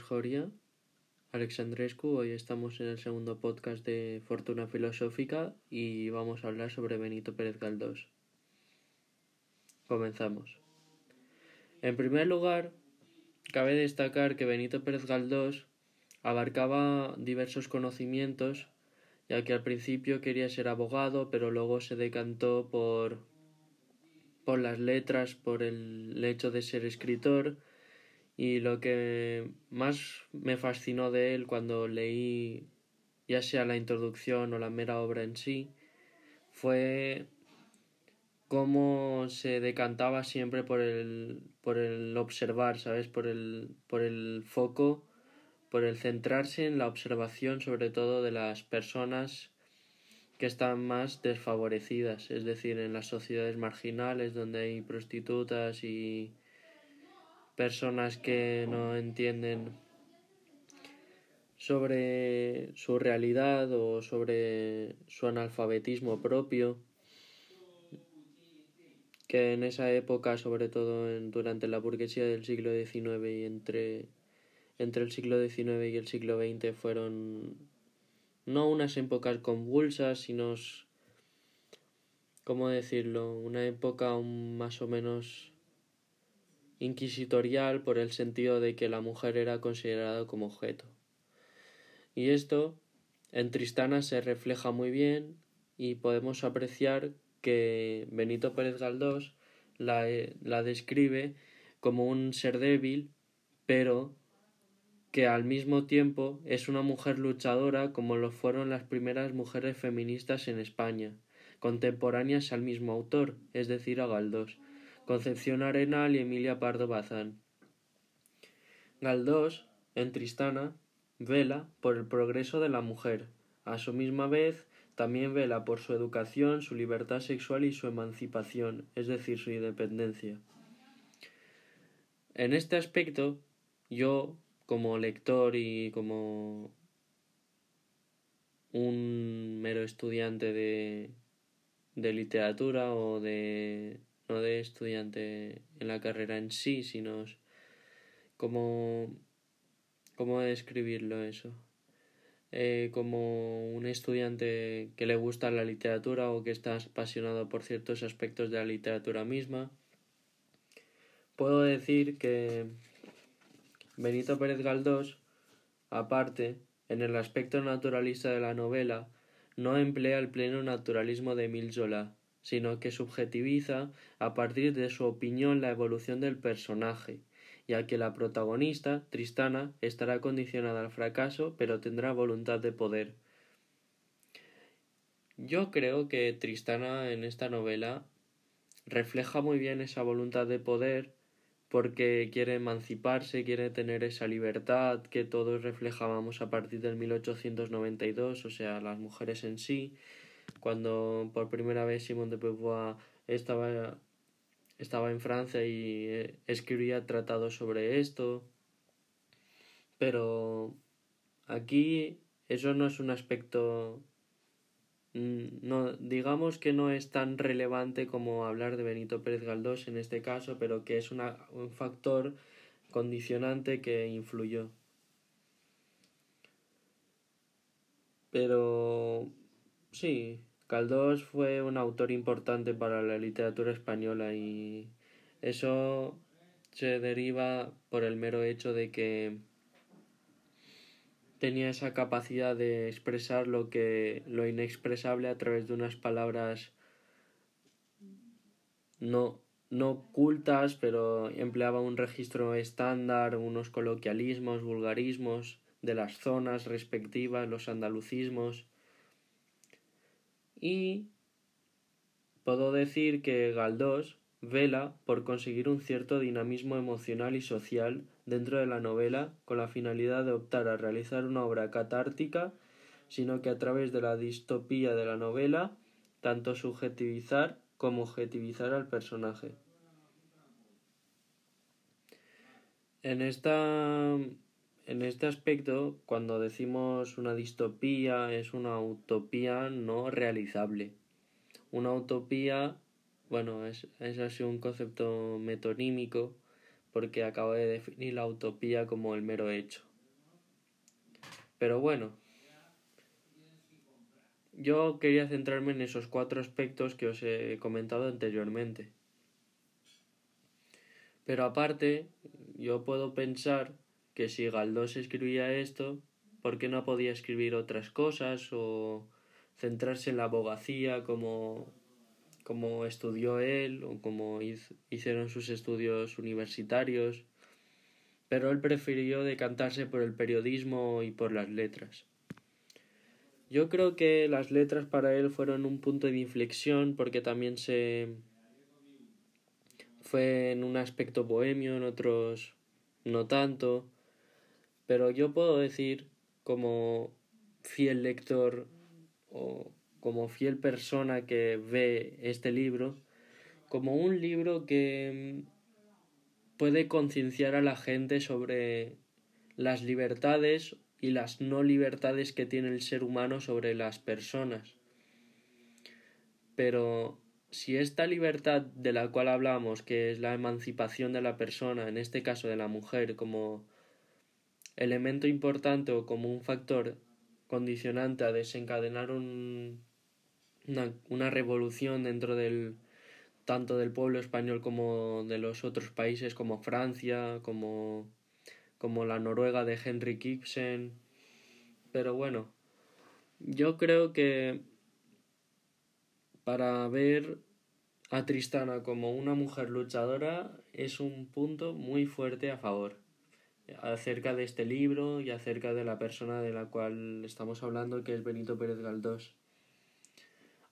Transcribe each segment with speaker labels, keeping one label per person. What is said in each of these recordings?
Speaker 1: Joria Alexandrescu. Hoy estamos en el segundo podcast de Fortuna Filosófica y vamos a hablar sobre Benito Pérez Galdós. Comenzamos. En primer lugar, cabe destacar que Benito Pérez Galdós abarcaba diversos conocimientos, ya que al principio quería ser abogado, pero luego se decantó por por las letras, por el hecho de ser escritor y lo que más me fascinó de él cuando leí ya sea la introducción o la mera obra en sí fue cómo se decantaba siempre por el, por el observar, ¿sabes? Por el, por el foco, por el centrarse en la observación sobre todo de las personas que están más desfavorecidas, es decir, en las sociedades marginales donde hay prostitutas y personas que no entienden sobre su realidad o sobre su analfabetismo propio que en esa época, sobre todo durante la burguesía del siglo XIX y entre, entre el siglo XIX y el siglo XX fueron no unas épocas convulsas, sino, ¿cómo decirlo?, una época más o menos inquisitorial por el sentido de que la mujer era considerada como objeto. Y esto en Tristana se refleja muy bien y podemos apreciar que Benito Pérez Galdós la, la describe como un ser débil, pero que al mismo tiempo es una mujer luchadora como lo fueron las primeras mujeres feministas en España, contemporáneas al mismo autor, es decir, a Galdós, Concepción Arenal y Emilia Pardo Bazán. Galdós, en Tristana, vela por el progreso de la mujer, a su misma vez también vela por su educación, su libertad sexual y su emancipación, es decir, su independencia. En este aspecto, yo como lector y como un mero estudiante de, de literatura o de no de estudiante en la carrera en sí, sino como cómo describirlo eso. Eh, como un estudiante que le gusta la literatura o que está apasionado por ciertos aspectos de la literatura misma. Puedo decir que Benito Pérez Galdós, aparte, en el aspecto naturalista de la novela, no emplea el pleno naturalismo de Emile Zola, sino que subjetiviza a partir de su opinión la evolución del personaje, ya que la protagonista, Tristana, estará condicionada al fracaso, pero tendrá voluntad de poder. Yo creo que Tristana en esta novela refleja muy bien esa voluntad de poder porque quiere emanciparse, quiere tener esa libertad que todos reflejábamos a partir del 1892, o sea, las mujeres en sí, cuando por primera vez Simone de Beauvoir estaba, estaba en Francia y eh, escribía tratados sobre esto, pero aquí eso no es un aspecto Mm, no, digamos que no es tan relevante como hablar de Benito Pérez Galdós en este caso, pero que es un factor condicionante que influyó. Pero sí, Galdós fue un autor importante para la literatura española y eso se deriva por el mero hecho de que tenía esa capacidad de expresar lo que lo inexpresable a través de unas palabras no no ocultas, pero empleaba un registro estándar, unos coloquialismos, vulgarismos de las zonas respectivas, los andalucismos. Y puedo decir que Galdós vela por conseguir un cierto dinamismo emocional y social dentro de la novela con la finalidad de optar a realizar una obra catártica, sino que a través de la distopía de la novela, tanto subjetivizar como objetivizar al personaje. En esta en este aspecto, cuando decimos una distopía, es una utopía no realizable. Una utopía, bueno, es, es así un concepto metonímico porque acabo de definir la utopía como el mero hecho. Pero bueno, yo quería centrarme en esos cuatro aspectos que os he comentado anteriormente. Pero aparte, yo puedo pensar que si Galdós escribía esto, ¿por qué no podía escribir otras cosas o centrarse en la abogacía como, como estudió él o como hicieron sus estudios universitarios? Pero él prefirió decantarse por el periodismo y por las letras. Yo creo que las letras para él fueron un punto de inflexión porque también se fue en un aspecto bohemio, en otros no tanto, pero yo puedo decir como fiel lector o como fiel persona que ve este libro como un libro que puede concienciar a la gente sobre las libertades y las no libertades que tiene el ser humano sobre las personas. Pero si esta libertad de la cual hablamos, que es la emancipación de la persona, en este caso de la mujer, como elemento importante o como un factor condicionante a desencadenar un, una, revolución dentro del tanto del pueblo español como de los otros países como Francia, como como la Noruega de Henry Ibsen. Pero bueno, yo creo que para ver a Tristana como una mujer luchadora es un punto muy fuerte a favor acerca de este libro y acerca de la persona de la cual estamos hablando que es Benito Pérez Galdós.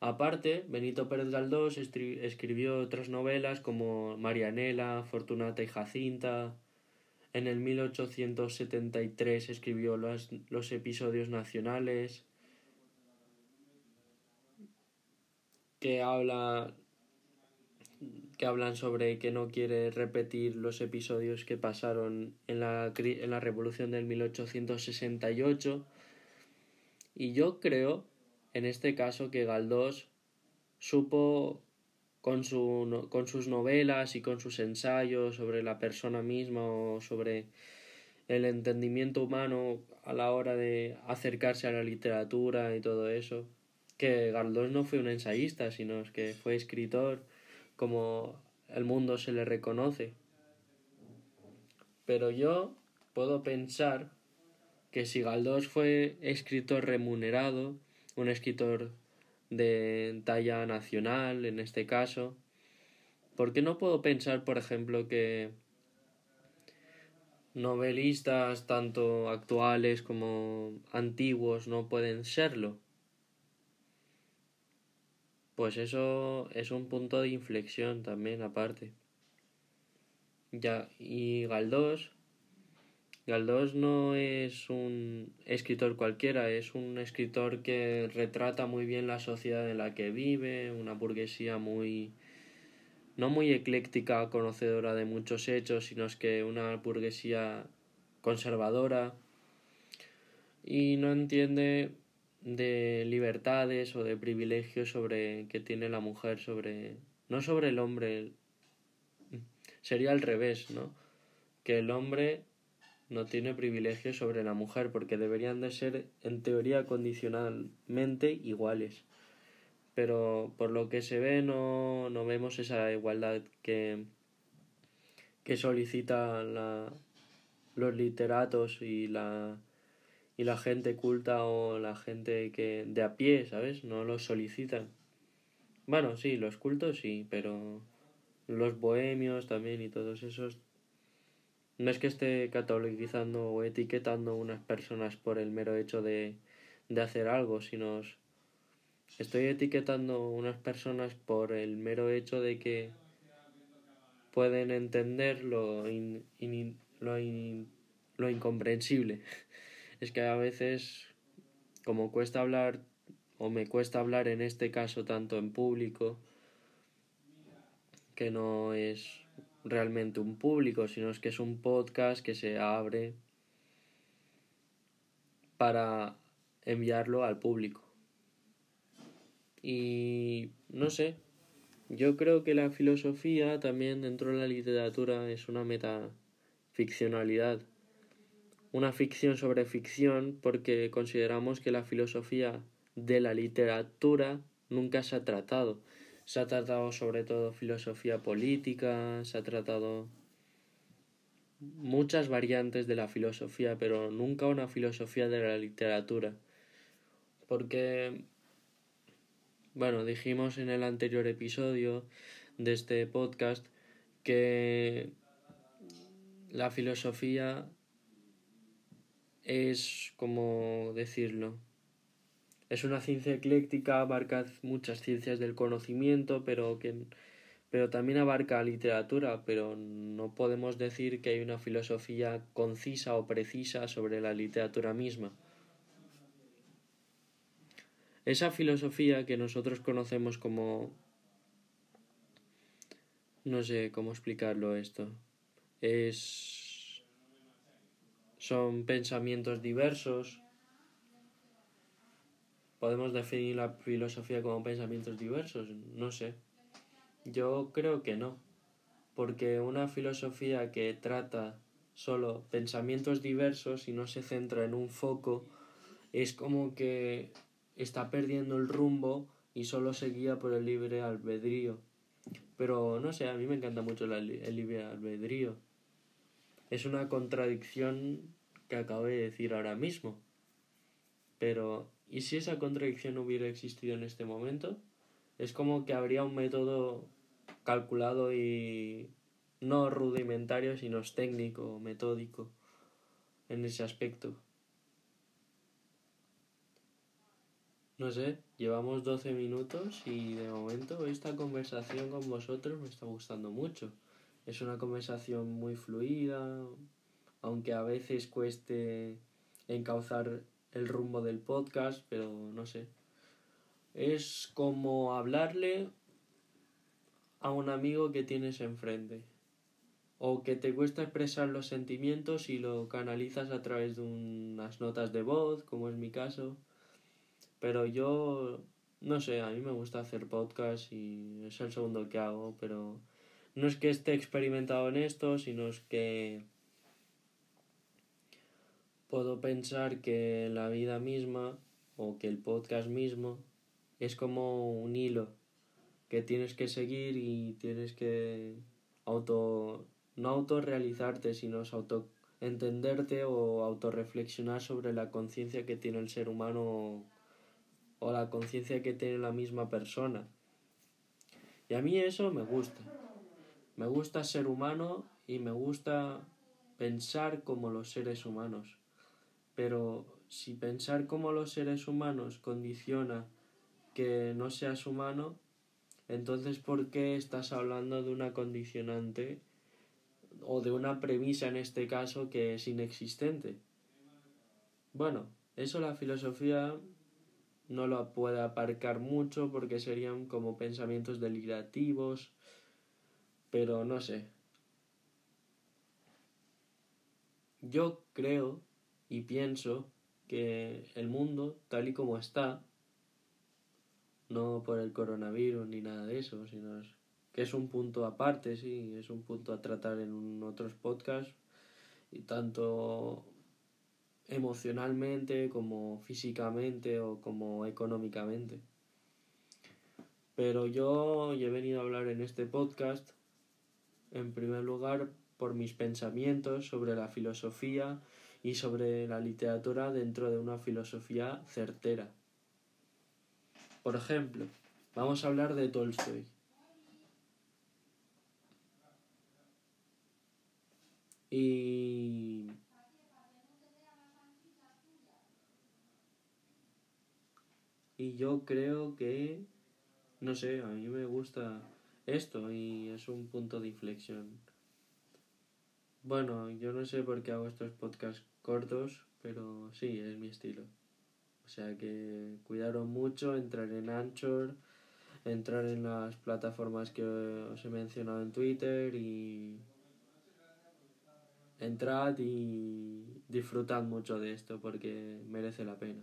Speaker 1: Aparte, Benito Pérez Galdós escribió otras novelas como Marianela, Fortunata y Jacinta, en el 1873 escribió los, los episodios nacionales que habla que hablan sobre que no quiere repetir los episodios que pasaron en la, en la revolución del 1868 y yo creo en este caso que Galdós supo con, su, con sus novelas y con sus ensayos sobre la persona misma o sobre el entendimiento humano a la hora de acercarse a la literatura y todo eso. Que Galdós no fue un ensayista, sino que fue escritor como el mundo se le reconoce. Pero yo puedo pensar que si Galdós fue escritor remunerado, un escritor de talla nacional en este caso. ¿Por qué no puedo pensar, por ejemplo, que novelistas tanto actuales como antiguos no pueden serlo? Pues eso es un punto de inflexión también aparte. Ya, y Galdós Galdós no es un escritor cualquiera, es un escritor que retrata muy bien la sociedad en la que vive, una burguesía muy no muy ecléctica, conocedora de muchos hechos, sino es que una burguesía conservadora y no entiende de libertades o de privilegios sobre que tiene la mujer sobre no sobre el hombre sería al revés, ¿no? Que el hombre no tiene privilegios sobre la mujer porque deberían de ser en teoría condicionalmente iguales pero por lo que se ve no, no vemos esa igualdad que, que solicitan la, los literatos y la, y la gente culta o la gente que de a pie, ¿sabes? No los solicitan. Bueno, sí, los cultos sí, pero los bohemios también y todos esos no es que esté catalogizando o etiquetando unas personas por el mero hecho de, de hacer algo, sino estoy etiquetando unas personas por el mero hecho de que pueden entender lo, lo, lo incomprensible. Es que a veces, como cuesta hablar, o me cuesta hablar en este caso tanto en público, que no es realmente un público, sino es que es un podcast que se abre para enviarlo al público. Y no sé, Yo creo que la filosofía también dentro de la literatura es una metaficcionalidad. Una ficción sobre ficción porque consideramos que la filosofía de la literatura nunca se ha tratado. Se ha tratado sobre todo filosofía política, se ha tratado muchas variantes de la filosofía, pero nunca una filosofía de la literatura. Porque, bueno, dijimos en el anterior episodio de este podcast que la filosofía es, como decirlo, es una ciencia ecléctica, abarca muchas ciencias del conocimiento, pero que pero también abarca literatura, pero no podemos decir que hay una filosofía concisa o precisa sobre la literatura misma. Esa filosofía que nosotros conocemos como no sé cómo explicarlo esto. Es son pensamientos diversos ¿Podemos definir la filosofía como pensamientos diversos? No sé. Yo creo que no. Porque una filosofía que trata solo pensamientos diversos y no se centra en un foco es como que está perdiendo el rumbo y solo se guía por el libre albedrío. Pero no sé, a mí me encanta mucho el libre albedrío. Es una contradicción que acabo de decir ahora mismo. Pero ¿Y si esa contradicción hubiera existido en este momento? Es como que habría un método calculado y no rudimentario, sino técnico, metódico en ese aspecto. No sé, llevamos 12 minutos y de momento esta conversación con vosotros me está gustando mucho. Es una conversación muy fluida, aunque a veces cueste encauzar el rumbo del podcast, pero no sé. Es como hablarle a un amigo que tienes enfrente. O que te cuesta expresar los sentimientos y lo canalizas a través de unas notas de voz, como es mi caso. Pero yo, no sé, a mí me gusta hacer podcast y es el segundo que hago, pero no es que esté experimentado en esto, sino es que puedo pensar que la vida misma o que el podcast mismo es como un hilo que tienes que seguir y tienes que auto no autorrealizarte sino auto entenderte o autorreflexionar sobre la conciencia que tiene el ser humano o la conciencia que tiene la misma persona. Y a mí eso me gusta. Me gusta ser humano y me gusta pensar como los seres humanos. Pero si pensar como los seres humanos condiciona que no seas humano, entonces ¿por qué estás hablando de una condicionante o de una premisa en este caso que es inexistente? Bueno, eso la filosofía no lo puede aparcar mucho porque serían como pensamientos delirativos, pero no sé. Yo creo y pienso que el mundo, tal y como está, no por el coronavirus ni nada de eso, sino que es un punto aparte, sí, es un punto a tratar en otros podcasts, y tanto emocionalmente como físicamente o como económicamente. Pero yo he venido a hablar en este podcast, en primer lugar, por mis pensamientos sobre la filosofía y sobre la literatura dentro de una filosofía certera. Por ejemplo, vamos a hablar de Tolstoy. Y y yo creo que no sé, a mí me gusta esto y es un punto de inflexión. Bueno, yo no sé por qué hago estos podcasts cortos, pero sí, es mi estilo. O sea que cuidaron mucho, entrar en Anchor, entrar en las plataformas que os he mencionado en Twitter y entrad y disfrutad mucho de esto porque merece la pena.